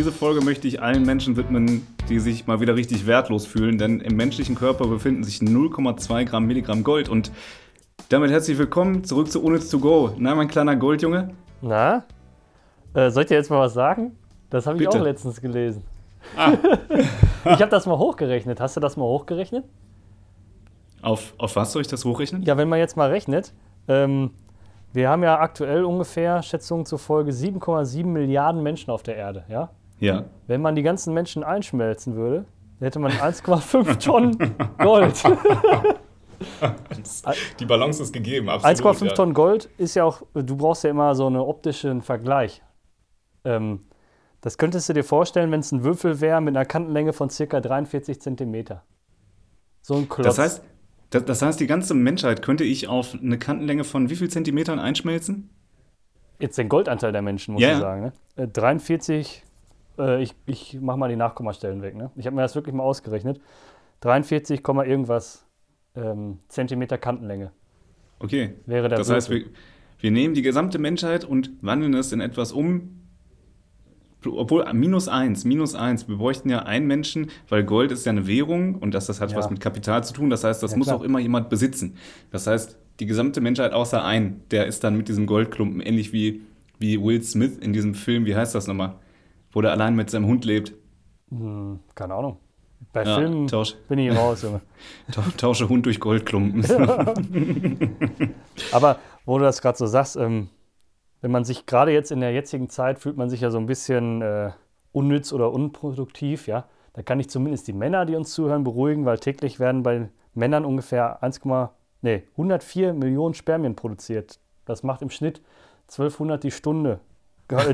Diese Folge möchte ich allen Menschen widmen, die sich mal wieder richtig wertlos fühlen, denn im menschlichen Körper befinden sich 0,2 Gramm Milligramm Gold. Und damit herzlich willkommen zurück zu Unnütz to Go. Na, mein kleiner Goldjunge? Na? Äh, soll ich dir jetzt mal was sagen? Das habe ich Bitte. auch letztens gelesen. Ah, Ich habe das mal hochgerechnet. Hast du das mal hochgerechnet? auf, auf was soll ich das hochrechnen? Ja, wenn man jetzt mal rechnet, ähm, wir haben ja aktuell ungefähr, Schätzungen zufolge, 7,7 Milliarden Menschen auf der Erde. Ja? Ja. Wenn man die ganzen Menschen einschmelzen würde, hätte man 1,5 Tonnen Gold. Die Balance ist gegeben, 1,5 Tonnen Gold ist ja auch, du brauchst ja immer so einen optischen Vergleich. Ähm, das könntest du dir vorstellen, wenn es ein Würfel wäre mit einer Kantenlänge von circa 43 Zentimeter. So ein Klotz. Das heißt, das, das heißt, die ganze Menschheit könnte ich auf eine Kantenlänge von wie viel Zentimetern einschmelzen? Jetzt den Goldanteil der Menschen, muss Ja, ich ja. sagen. Ne? Äh, 43, äh, ich, ich mach mal die Nachkommastellen weg. Ne? Ich habe mir das wirklich mal ausgerechnet. 43, Komma irgendwas ähm, Zentimeter Kantenlänge Okay. wäre der Das heißt, Würfel. wir, wir nehmen die gesamte Menschheit und wandeln es in etwas um. Obwohl, minus eins, minus eins. Wir bräuchten ja einen Menschen, weil Gold ist ja eine Währung und das, das hat Ja. was mit Kapital zu tun. Das heißt, das Ja, muss klar. auch immer jemand besitzen. Das heißt, die gesamte Menschheit außer ein, der ist dann mit diesem Goldklumpen ähnlich wie, wie Will Smith in diesem Film, wie heißt das nochmal? Wo der allein mit seinem Hund lebt. Hm, keine Ahnung. Bei Ja, Filmen Tausch, bin ich raus, Junge. tau- tausche Hund durch Goldklumpen. Aber wo du das gerade so sagst, ähm, wenn man sich gerade jetzt in der jetzigen Zeit fühlt man sich ja so ein bisschen äh, unnütz oder unproduktiv, ja. Da kann ich zumindest die Männer, die uns zuhören, beruhigen, weil täglich werden bei Männern ungefähr 1, nee, 104 Millionen Spermien produziert. Das macht im Schnitt 1200 die Stunde.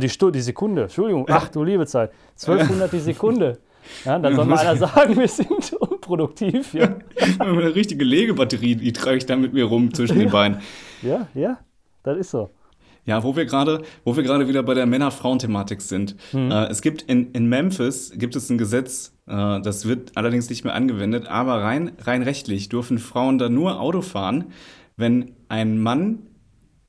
Die, Stu die Sekunde, Entschuldigung, ach du liebe Zeit, 1200 die Sekunde. Ja, dann soll mal einer sagen, wir sind unproduktiv. Ja, Eine richtige Legebatterie, die trage ich da mit mir rum zwischen den Beinen. ja, ja das ist so. Ja, wo wir gerade, wo wir gerade wieder bei der Männer-Frauen-Thematik sind. Äh, es gibt in, in Memphis gibt es ein Gesetz, äh, das wird allerdings nicht mehr angewendet, aber rein, rein rechtlich dürfen Frauen da nur Auto fahren, wenn ein Mann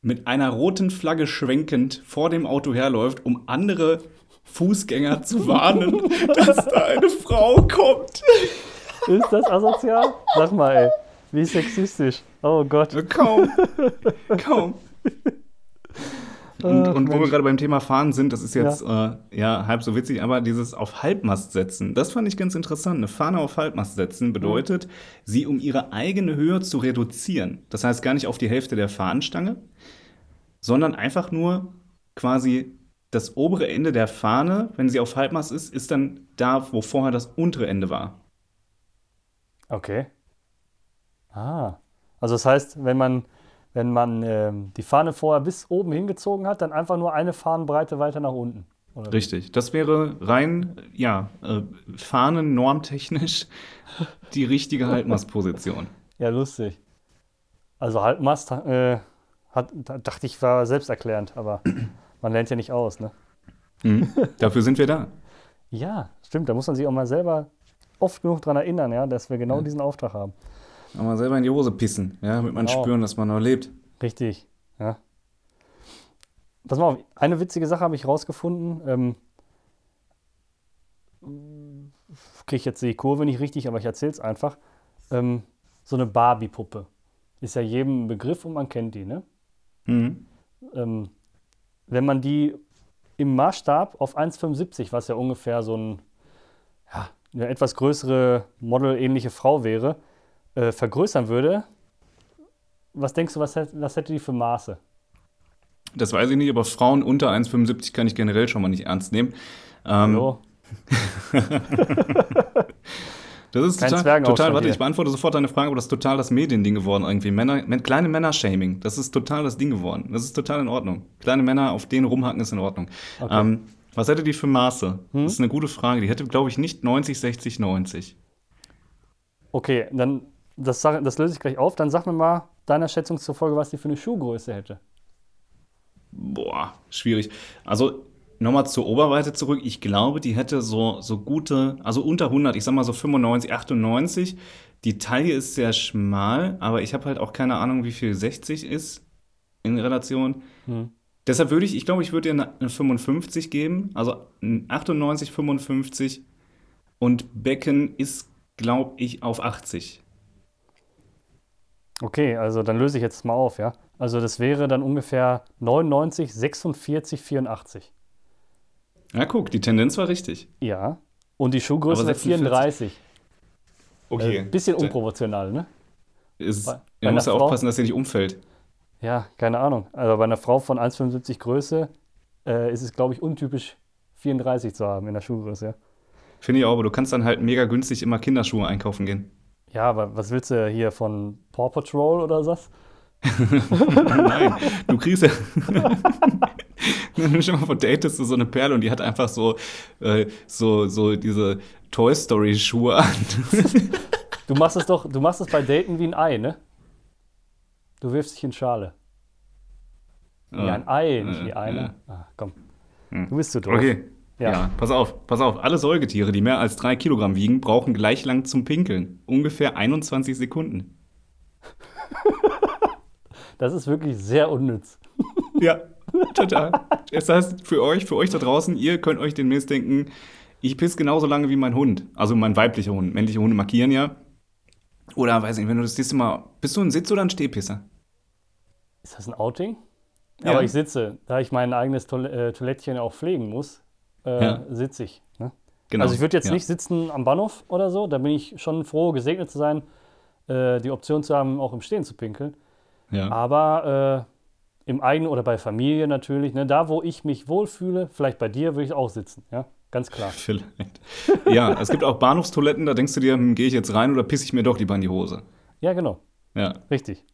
mit einer roten Flagge schwenkend vor dem Auto herläuft, um andere Fußgänger zu warnen, dass da eine Frau kommt. Ist das asozial? Sag mal, ey. Wie sexistisch. Oh Gott. Kaum. Kaum. Und, und wo wir gerade beim Thema Fahren sind, das ist jetzt ja. Äh, ja halb so witzig, aber dieses auf Halbmast setzen, das fand ich ganz interessant. Eine Fahne auf Halbmast setzen bedeutet, sie um ihre eigene Höhe zu reduzieren. Das heißt gar nicht auf die Hälfte der Fahnenstange, sondern einfach nur quasi das obere Ende der Fahne, wenn sie auf Halbmast ist, ist dann da, wo vorher das untere Ende war. Okay. Ah. Also das heißt, wenn man, wenn man ähm, die Fahne vorher bis oben hingezogen hat, dann einfach nur eine Fahnenbreite weiter nach unten. Richtig. Das wäre rein, ja, äh, Fahnen-normtechnisch die richtige Halbmastposition. Ja, lustig. Also Halbmast äh, hat, da dachte ich, war selbsterklärend, aber man lernt ja nicht aus, ne? Mhm. Dafür sind wir da. Ja, stimmt. Da muss man sich auch mal selber oft genug dran erinnern, ja, dass wir genau diesen Auftrag haben. Aber selber in die Hose pissen, ja, damit man Genau. spüren, dass man noch lebt. Richtig, ja. Pass mal auf, eine witzige Sache habe ich rausgefunden. Ähm, Kriege ich jetzt die Kurve nicht richtig, aber ich erzähle es einfach. Ähm, so eine Barbie-Puppe. Ist ja jedem ein Begriff und man kennt die, ne? Mhm. Ähm, wenn man die im Maßstab auf 1,75, was ja ungefähr so ein, ja, eine etwas größere Model-ähnliche Frau wäre, äh, vergrößern würde, was denkst du, was, was hätte die für Maße? Das weiß ich nicht, aber Frauen unter 1,75 kann ich generell schon mal nicht ernst nehmen. Ähm, So, das ist Kein total, total, warte, hier. ich beantworte sofort deine Frage, aber das ist total das Mediending geworden irgendwie. Männer, kleine Männer-Shaming, das ist total das Ding geworden. Das ist total in Ordnung. Kleine Männer, auf denen rumhacken, ist in Ordnung. Okay. Ähm, was hätte die für Maße? Hm? Das ist eine gute Frage. Die hätte, glaube ich, nicht 90, 60, 90. okay, dann das, das löse ich gleich auf. Dann sag mir mal deiner Schätzung zufolge, was die für eine Schuhgröße hätte. Boah, schwierig. Also nochmal zur Oberweite zurück. Ich glaube, die hätte so, so gute, also unter 100, ich sag mal so 95, 98. Die Taille ist sehr schmal, aber ich habe halt auch keine Ahnung, wie viel 60 ist in Relation. Hm. Deshalb würde ich, ich glaube, ich würde dir eine 55 geben, also ein 98, 55 und Becken ist, glaube ich, auf 80. Okay, also dann löse ich jetzt mal auf, ja. Also das wäre dann ungefähr 99, 46, 84. Ja, guck, die Tendenz war richtig. Ja. Und die Schuhgröße wäre 34. Okay. Äh, bisschen unproportional, ne? Ist, Bei- bei muss ja aufpassen, dass er nicht umfällt. Ja, keine Ahnung. Also bei einer Frau von 1,75 Größe äh, ist es, glaube ich, untypisch 34 zu haben in der Schuhgröße. Ja. Finde ich auch, aber du kannst dann halt mega günstig immer Kinderschuhe einkaufen gehen. Ja, aber was willst du hier von Paw Patrol oder was? Nein, du kriegst ja. Stell dir mal vor, datest du so eine Perle und die hat einfach so, äh, so, so diese Toy Story Schuhe an. Du machst es doch, du machst es bei Daten wie ein Ei, ne? Du wirfst dich in Schale. Wie ein Ei, nicht wie äh, eine. Ah, komm. Hm. Du bist zu doof. Okay. Ja. Ja. pass auf, pass auf. Alle Säugetiere, die mehr als drei Kilogramm wiegen, brauchen gleich lang zum Pinkeln. Ungefähr 21 Sekunden. Das ist wirklich sehr unnütz. Ja, total. Das heißt, für euch, für euch da draußen, ihr könnt euch den Mist denken, ich piss genauso lange wie mein Hund. Also mein weiblicher Hund. Männliche Hunde markieren ja. Oder weiß nicht, wenn du das nächste Mal. Bist du ein Sitz- oder ein Stehpisser? Ist das ein Outing? Ja. Aber ich sitze, da ich mein eigenes Toil äh, Toilettchen auch pflegen muss, äh, Ja. sitze ich. Ne? Genau. Also ich würde jetzt ja. nicht sitzen am Bahnhof oder so, da bin ich schon froh, gesegnet zu sein, äh, die Option zu haben, auch im Stehen zu pinkeln. Ja. Aber äh, im eigenen oder bei Familie natürlich, ne, da wo ich mich wohlfühle, vielleicht bei dir, würde ich auch sitzen, ja, ganz klar. Vielleicht. Ja, es gibt auch Bahnhofstoiletten, da denkst du dir, hm, gehe ich jetzt rein oder pisse ich mir doch lieber in die Hose? Ja, genau, Ja. richtig.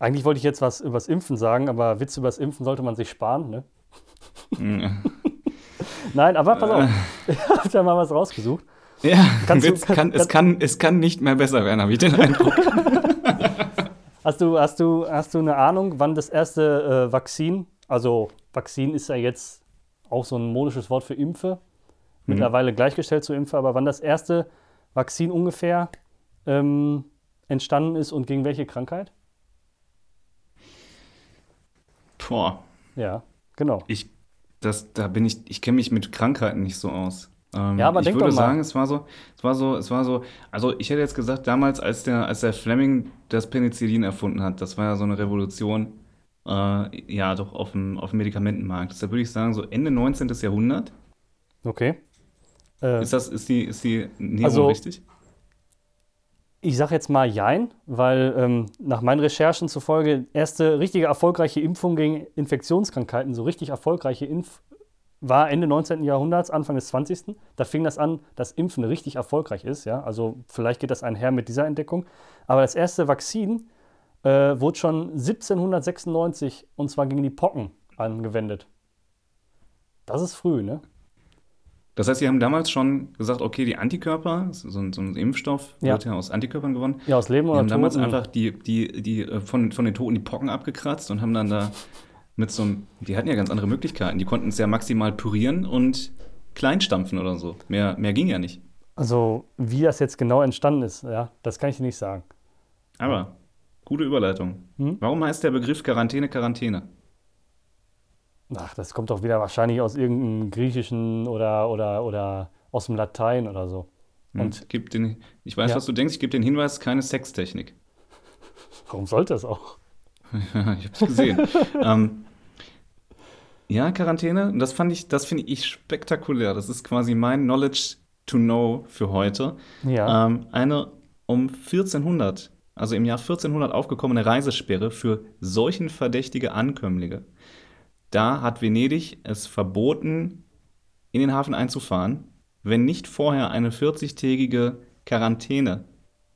Eigentlich wollte ich jetzt was übers Impfen sagen, aber Witz übers Impfen sollte man sich sparen, ne? Ja. Nein, aber pass auf, ich habe da mal was rausgesucht. Ja, Kannst du- Witz kann, kann- es, kann, es kann nicht mehr besser werden, habe ich den Eindruck. Hast du, hast du, hast du eine Ahnung, wann das erste äh, Vakzin, also Vakzin ist ja jetzt auch so ein modisches Wort für Impfe, mittlerweile gleichgestellt zu Impfe, aber wann das erste Vakzin ungefähr ähm, entstanden ist und gegen welche Krankheit? Boah, Ja, genau. ich, das, da bin ich, ich kenne mich mit Krankheiten nicht so aus. Ähm, Ja, aber ich würde sagen, es war so, es war so, es war so, also ich hätte jetzt gesagt, damals, als der, als der Fleming das Penicillin erfunden hat, das war ja so eine Revolution, äh, ja, doch auf dem, auf dem Medikamentenmarkt. Deshalb würde ich sagen, so Ende 19. Jahrhundert. Okay. Äh, Ist das, ist die, ist die Näherung Also- richtig? Ich sage jetzt mal Jein, weil ähm, nach meinen Recherchen zufolge erste richtige erfolgreiche Impfung gegen Infektionskrankheiten, so richtig erfolgreiche Impf war Ende 19. Jahrhunderts, Anfang des 20. Da fing das an, dass Impfen richtig erfolgreich ist. Ja? Also vielleicht geht das einher mit dieser Entdeckung. Aber das erste Vakzin äh, wurde schon 1796 und zwar gegen die Pocken angewendet. Das ist früh, ne? Das heißt, Sie haben damals schon gesagt, okay, die Antikörper, so ein, so ein Impfstoff Ja. wird ja aus Antikörpern gewonnen. Ja, aus Leben Die oder haben damals einfach die, die, die äh, von, von den Toten die Pocken abgekratzt und haben dann da mit so einem, die hatten ja ganz andere Möglichkeiten. Die konnten es ja maximal pürieren und kleinstampfen oder so. Mehr, mehr ging ja nicht. Also, wie das jetzt genau entstanden ist, ja, das kann ich dir nicht sagen. Aber gute Überleitung. Hm? Warum heißt der Begriff Quarantäne Quarantäne? Ach, das kommt doch wieder wahrscheinlich aus irgendeinem Griechischen oder, oder, oder aus dem Latein oder so. Hm, Und gib den, ich weiß, Ja. was du denkst, ich gebe den Hinweis, keine Sextechnik. warum sollte das auch? ich hab's gesehen. ähm, ja, Quarantäne, das fand ich, das finde ich spektakulär. Das ist quasi mein Knowledge to know für heute. Ja. Ähm, eine um 1400, also im Jahr 1400 aufgekommene Reisesperre für seuchenverdächtige Ankömmlinge. Da hat Venedig es verboten, in den Hafen einzufahren, wenn nicht vorher eine 40-tägige Quarantäne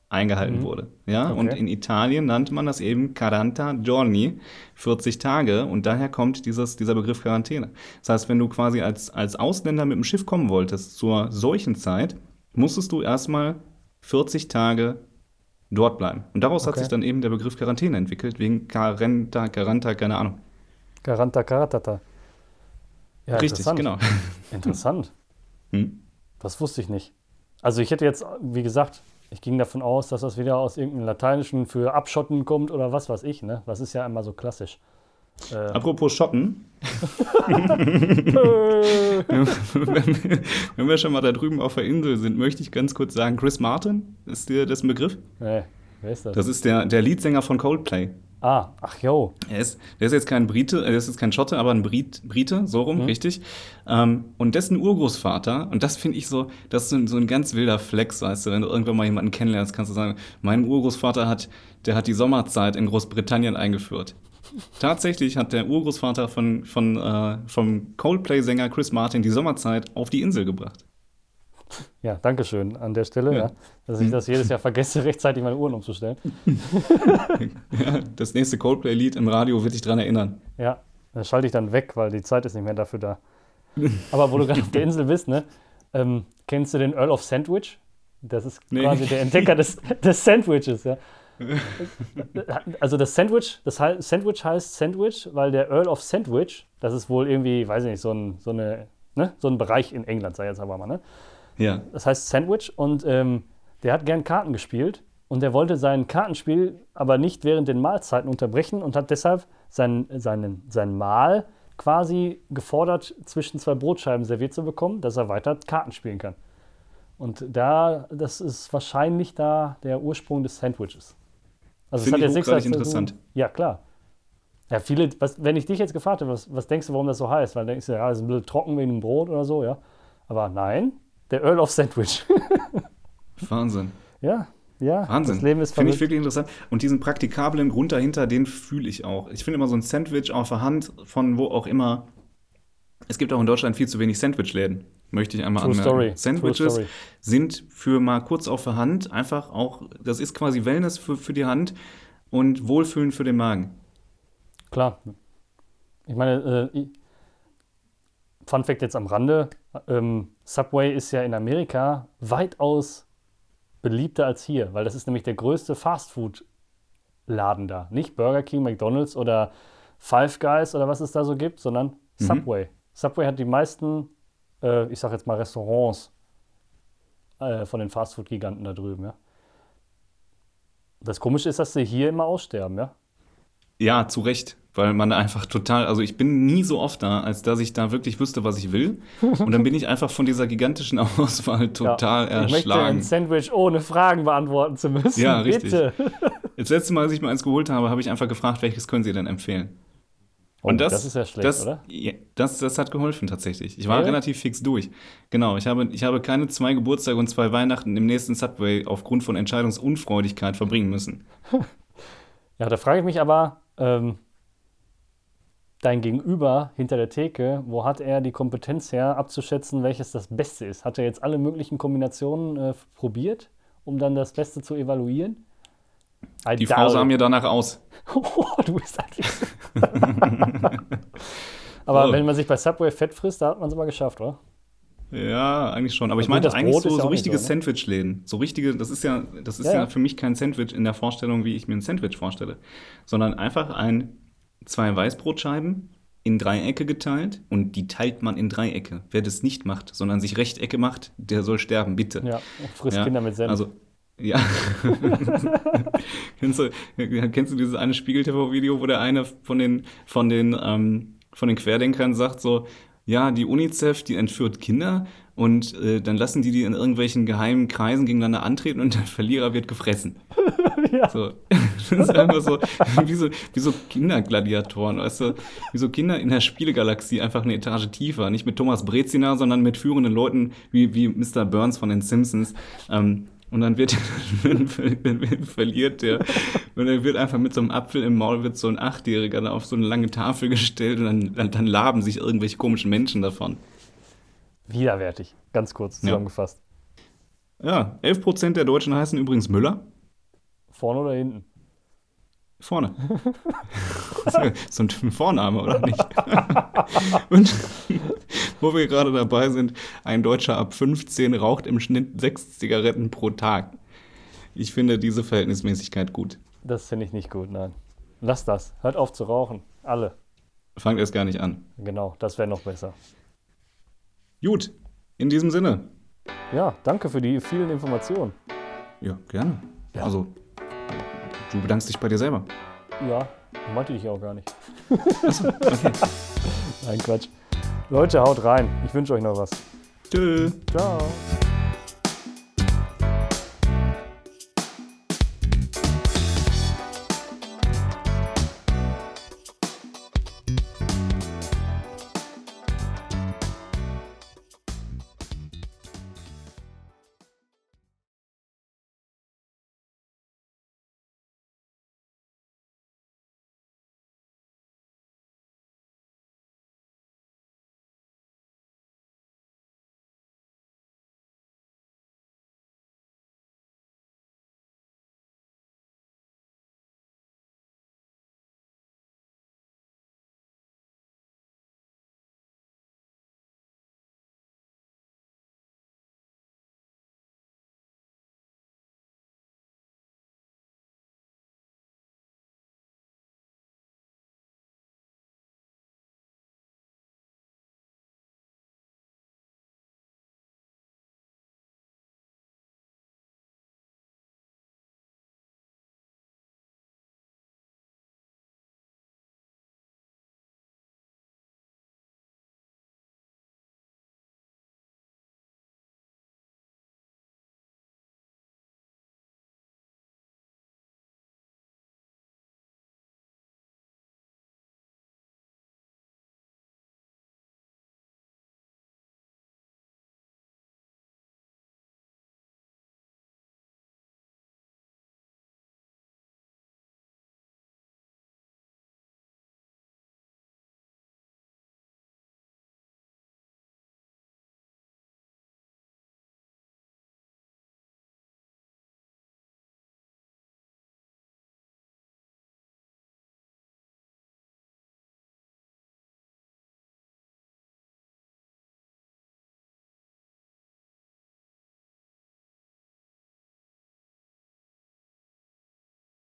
eingehalten Mhm. wurde. Ja, Okay. und in Italien nannte man das eben Quaranta Giorni, 40 Tage, und daher kommt dieses, dieser Begriff Quarantäne. Das heißt, wenn du quasi als, als Ausländer mit dem Schiff kommen wolltest zur Seuchenzeit, musstest du erstmal 40 Tage dort bleiben. Und daraus hat Okay. sich dann eben der Begriff Quarantäne entwickelt, wegen Carenta, Caranta, keine Ahnung. Garanta Karatata. Ja, Richtig, interessant. genau. Interessant. Hm? Das wusste ich nicht. Also ich hätte jetzt, wie gesagt, ich ging davon aus, dass das wieder aus irgendeinem Lateinischen für Abschotten kommt oder was weiß ich, ne? Das ist ja immer so klassisch. Äh. Apropos Schotten. wenn, wir, schon mal da drüben auf der Insel sind, möchte ich ganz kurz sagen, Chris Martin, ist dir das ein Begriff? Nee, wer ist das? Das ist der, der Leadsänger von Coldplay. Ah, ach jo. Er ist, der ist jetzt kein Brite, er ist jetzt kein Schotte, aber ein Brit, Brite, so rum, mhm. richtig. Ähm, und dessen Urgroßvater, und das finde ich so, das ist so ein, so ein ganz wilder Flex, weißt du, wenn du irgendwann mal jemanden kennenlernst, kannst du sagen, mein Urgroßvater hat, der hat die Sommerzeit in Großbritannien eingeführt. Tatsächlich hat der Urgroßvater von, von, äh, vom Coldplay-Sänger Chris Martin die Sommerzeit auf die Insel gebracht. Ja, danke schön an der Stelle, ja. Ja, dass ich mhm. das jedes Jahr vergesse, rechtzeitig meine Uhren umzustellen. ja, das nächste Coldplay-Lied im Radio wird dich daran erinnern. Ja, das schalte ich dann weg, weil die Zeit ist nicht mehr dafür da. Aber wo du gerade auf der Insel bist, ne? Ähm, kennst du den Earl of Sandwich? Das ist nee. quasi der Entdecker des, des Sandwiches, ja. also das Sandwich, das Sandwich heißt Sandwich, weil der Earl of Sandwich, das ist wohl irgendwie, weiß ich nicht, so ein, so eine, ne, so ein Bereich in England, sei jetzt aber mal, ne? Ja. Das heißt Sandwich und ähm, der hat gern Karten gespielt und der wollte sein Kartenspiel aber nicht während den Mahlzeiten unterbrechen und hat deshalb sein, seinen, sein Mahl quasi gefordert, zwischen zwei Brotscheiben serviert zu bekommen, dass er weiter Karten spielen kann. Und da, das ist wahrscheinlich da der Ursprung des Sandwiches. Also Finde es hat jetzt nichts interessant. Ja, klar. Ja, viele, was, wenn ich dich jetzt gefragt hätte, was, was denkst du, warum das so heißt? Weil denkst du, ja, es ist ein bisschen trocken wegen dem Brot oder so, ja. Aber nein, der Earl of Sandwich. Wahnsinn. Ja, ja. Wahnsinn. Das Leben ist Finde ich wirklich interessant. Und diesen praktikablen Grund dahinter, den fühle ich auch. Ich finde immer so ein Sandwich auf der Hand von wo auch immer. Es gibt auch in Deutschland viel zu wenig Sandwich-Läden möchte ich einmal True anmerken. Story. Sandwiches Story. sind für mal kurz auf der Hand einfach auch, das ist quasi Wellness für, für die Hand und Wohlfühlen für den Magen. Klar. Ich meine, äh, Fun Fact jetzt am Rande: ähm, Subway ist ja in Amerika weitaus beliebter als hier, weil das ist nämlich der größte Fastfood-Laden da. Nicht Burger King, McDonalds oder Five Guys oder was es da so gibt, sondern mhm. Subway. Mhm. Subway hat die meisten äh, ich sag jetzt mal Restaurants äh, von den Fastfood-Giganten da drüben, ja. Das Komische ist, dass sie hier immer aussterben, ja. Ja, zu Recht, weil man einfach total, also ich bin nie so oft da, als dass ich da wirklich wüsste, was ich will. Und dann bin ich einfach von dieser gigantischen Auswahl total ja, ich erschlagen. Möchte ein Sandwich ohne Fragen beantworten zu müssen. Ja, richtig. Bitte. Das letzte Mal, als ich mal eins geholt habe, habe ich einfach gefragt, welches können Sie denn empfehlen? Und oh, das, das, ist ja schlecht, das, oder? Ja, das, das hat geholfen tatsächlich. Ich war ja. relativ fix durch. Genau, ich habe, ich habe keine zwei Geburtstage und zwei Weihnachten im nächsten Subway aufgrund von Entscheidungsunfreudigkeit verbringen müssen. ja, da frage ich mich aber, ähm, dein Gegenüber hinter der Theke, wo hat er die Kompetenz her, abzuschätzen, welches das Beste ist? Hat er jetzt alle möglichen Kombinationen äh, probiert, um dann das Beste zu evaluieren? I die Frau sah mir danach aus. oh, du bist eigentlich. Aber oh. wenn man sich bei Subway fett frisst, da hat man es immer geschafft, oder? Ja, eigentlich schon. Aber ich meinte eigentlich so, so richtige so, ne? Sandwich-Läden. So richtige, das ist ja, das ist ja, ja, für mich kein Sandwich in der Vorstellung, wie ich mir ein Sandwich vorstelle. Sondern einfach ein, zwei Weißbrotscheiben in Dreiecke geteilt und die teilt man in Dreiecke. Wer das nicht macht, sondern sich Rechtecke macht, der soll sterben, bitte. Ja, frisst ja, Kinder mit Senf. Also, ja. kennst, du, kennst du dieses eine Spiegel-TV-Video, wo der eine von den, von den, ähm, von den Querdenkern sagt so, ja, die UNICEF, die entführt Kinder und äh, dann lassen die die in irgendwelchen geheimen Kreisen gegeneinander antreten und der Verlierer wird gefressen. Ja. So. Das ist einfach so wie, so, wie so Kindergladiatoren, weißt du, wie so Kinder in der Spielegalaxie einfach eine Etage tiefer, nicht mit Thomas Brezina, sondern mit führenden Leuten wie, wie Mr. Burns von den Simpsons. Ähm, und dann wird, dann verliert der. Und dann wird einfach mit so einem Apfel im Maul wird so ein Achtjähriger da auf so eine lange Tafel gestellt und dann, dann, dann laben sich irgendwelche komischen Menschen davon. Widerwärtig, ganz kurz zusammengefasst. Ja, ja 11% der Deutschen heißen übrigens Müller. Vorne oder hinten? Vorne. so ein Vorname, oder nicht? Und wo wir gerade dabei sind, ein Deutscher ab 15 raucht im Schnitt sechs Zigaretten pro Tag. Ich finde diese Verhältnismäßigkeit gut. Das finde ich nicht gut, nein. Lass das. Hört auf zu rauchen. Alle. Fangt erst gar nicht an. Genau, das wäre noch besser. Gut, in diesem Sinne. Ja, danke für die vielen Informationen. Ja, gerne. Ja. Also, Du bedankst dich bei dir selber. Ja, meinte ich auch gar nicht. Achso, okay. Nein, Quatsch. Leute, haut rein. Ich wünsche euch noch was. Tschö. Ciao.